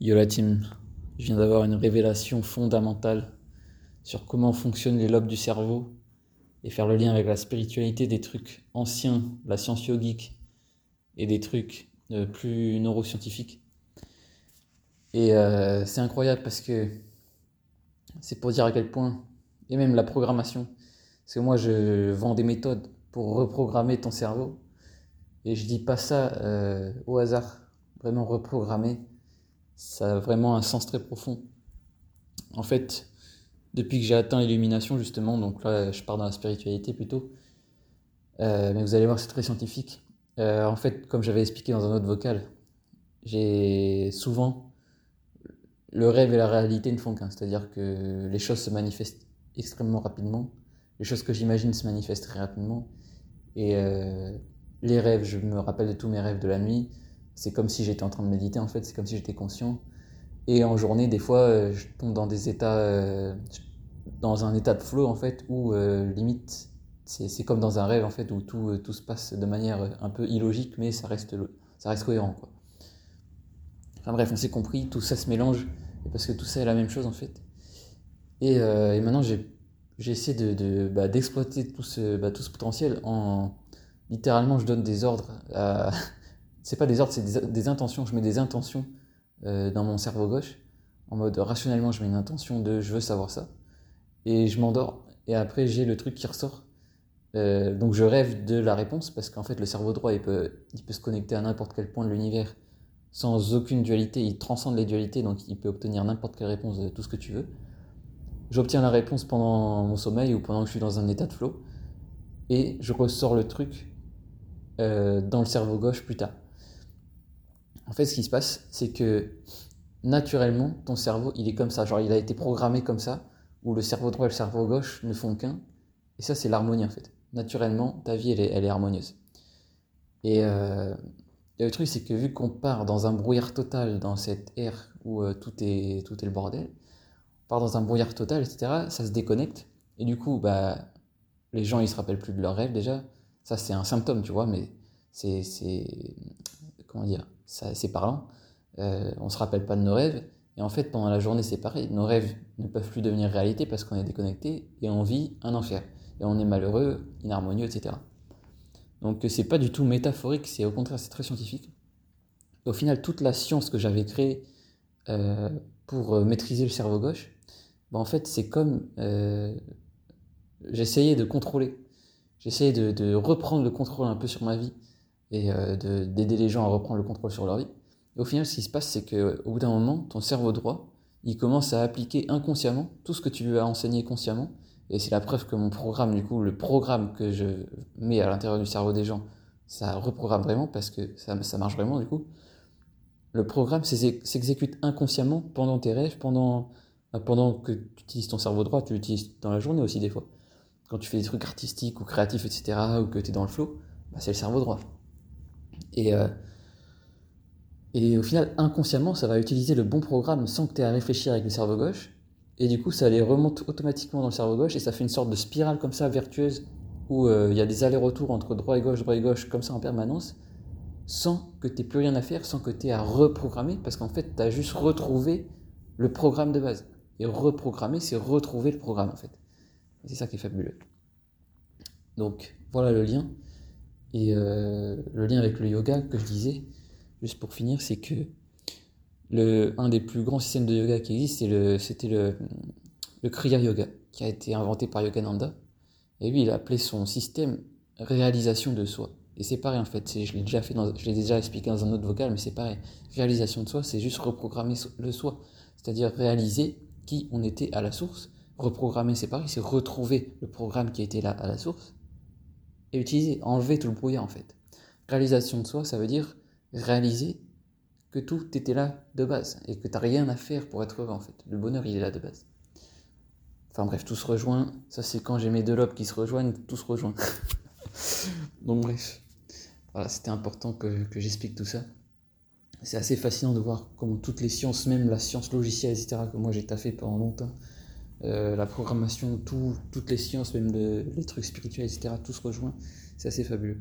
Yo la team, je viens d'avoir une révélation fondamentale sur comment fonctionnent les lobes du cerveau et faire le lien avec la spiritualité des trucs anciens, la science yogique et des trucs euh, plus neuroscientifiques. Et euh, c'est incroyable parce que c'est pour dire à quel point, et même la programmation, parce que moi je vends des méthodes pour reprogrammer ton cerveau, et je dis pas ça euh, au hasard, vraiment reprogrammer ça a vraiment un sens très profond. En fait, depuis que j'ai atteint l'illumination, justement, donc là, je pars dans la spiritualité plutôt, euh, mais vous allez voir, c'est très scientifique. Euh, en fait, comme j'avais expliqué dans un autre vocal, j'ai souvent le rêve et la réalité ne font qu'un, c'est-à-dire que les choses se manifestent extrêmement rapidement, les choses que j'imagine se manifestent très rapidement, et euh, les rêves, je me rappelle de tous mes rêves de la nuit, c'est comme si j'étais en train de méditer en fait, c'est comme si j'étais conscient. Et en journée, des fois, euh, je tombe dans des états, euh, dans un état de flow en fait, où euh, limite, c'est comme dans un rêve en fait, où tout, tout se passe de manière un peu illogique, mais ça reste, ça reste cohérent quoi. Enfin bref, on s'est compris, tout ça se mélange, parce que tout ça est la même chose en fait. Et, et maintenant, j'ai essayé de, bah, d'exploiter tout, ce, bah, tout ce potentiel en littéralement, je donne des ordres à c'est pas des ordres, c'est des, intentions. Je mets des intentions euh, dans mon cerveau gauche. En mode rationnellement, je mets une intention de je veux savoir ça. Et je m'endors. Et après, j'ai le truc qui ressort. Euh, donc je rêve de la réponse parce qu'en fait, le cerveau droit, il peut, il peut se connecter à n'importe quel point de l'univers sans aucune dualité. Il transcende les dualités, donc il peut obtenir n'importe quelle réponse de tout ce que tu veux. J'obtiens la réponse pendant mon sommeil ou pendant que je suis dans un état de flow. Et je ressors le truc euh, dans le cerveau gauche plus tard. En fait, ce qui se passe, c'est que naturellement, ton cerveau, il est comme ça. Genre, il a été programmé comme ça, où le cerveau droit et le cerveau gauche ne font qu'un. Et ça, c'est l'harmonie, en fait. Naturellement, ta vie, elle est, harmonieuse. Et, euh, le truc, c'est que vu qu'on part dans un brouillard total, dans cette ère où euh, tout, est, tout est le bordel, on part dans un brouillard total, etc., ça se déconnecte. Et du coup, bah, les gens, ils se rappellent plus de leurs rêves, déjà. Ça, c'est un symptôme, tu vois, mais c'est... Comment dire c'est parlant. Euh, on se rappelle pas de nos rêves. Et en fait, pendant la journée, c'est pareil. Nos rêves ne peuvent plus devenir réalité parce qu'on est déconnecté et on vit un enfer. Et on est malheureux, inharmonieux, etc. Donc c'est pas du tout métaphorique, c'est au contraire, c'est très scientifique. Au final, toute la science que j'avais créée euh, pour euh, maîtriser le cerveau gauche, bah, en fait, c'est comme euh, j'essayais de contrôler. J'essayais de, de, reprendre le contrôle un peu sur ma vie et euh, d'aider les gens à reprendre le contrôle sur leur vie. Au final, ce qui se passe, c'est qu'au bout d'un moment, ton cerveau droit, il commence à appliquer inconsciemment tout ce que tu lui as enseigné consciemment. Et c'est la preuve que mon programme, du coup, le programme que je mets à l'intérieur du cerveau des gens, ça reprogramme vraiment parce que ça, marche vraiment, du coup. Le programme s'exécute inconsciemment pendant tes rêves, pendant, bah, pendant que tu utilises ton cerveau droit, tu l'utilises dans la journée aussi des fois. Quand tu fais des trucs artistiques ou créatifs, etc., ou que tu es dans le flow, bah, c'est le cerveau droit. Et, euh, et au final, inconsciemment, ça va utiliser le bon programme sans que tu aies à réfléchir avec le cerveau gauche. Et du coup, ça les remonte automatiquement dans le cerveau gauche et ça fait une sorte de spirale comme ça, vertueuse, où euh, il y a des allers-retours entre droit et gauche, droit et gauche, comme ça en permanence, sans que tu plus rien à faire, sans que tu aies à reprogrammer, parce qu'en fait, tu as juste retrouvé le programme de base. Et reprogrammer, c'est retrouver le programme, en fait. C'est ça qui est fabuleux. Donc, voilà le lien. Et euh, le lien avec le yoga que je disais, juste pour finir, c'est que le, un des plus grands systèmes de yoga qui existe, c'était le, le, Kriya Yoga, qui a été inventé par Yogananda. Et lui, il a appelé son système réalisation de soi. Et c'est pareil en fait, je l'ai déjà fait, je l'ai déjà expliqué dans un autre vocal, mais c'est pareil. Réalisation de soi, c'est juste reprogrammer le soi, c'est-à-dire réaliser qui on était à la source. Reprogrammer, c'est pareil, c'est retrouver le programme qui était là à la source et utiliser, enlever tout le brouillard en fait. Réalisation de soi, ça veut dire réaliser que tout était là de base et que tu n'as rien à faire pour être heureux en fait. Le bonheur, il est là de base. Enfin bref, tout se rejoint. Ça, c'est quand j'ai mes deux lobes qui se rejoignent, tout se rejoint. Donc bref, voilà, c'était important que, que j'explique tout ça. C'est assez fascinant de voir comment toutes les sciences, même la science logicielle, etc., que moi j'ai taffé pendant longtemps, euh, la programmation, tout, toutes les sciences, même les trucs spirituels, etc., tout se rejoint. C'est assez fabuleux.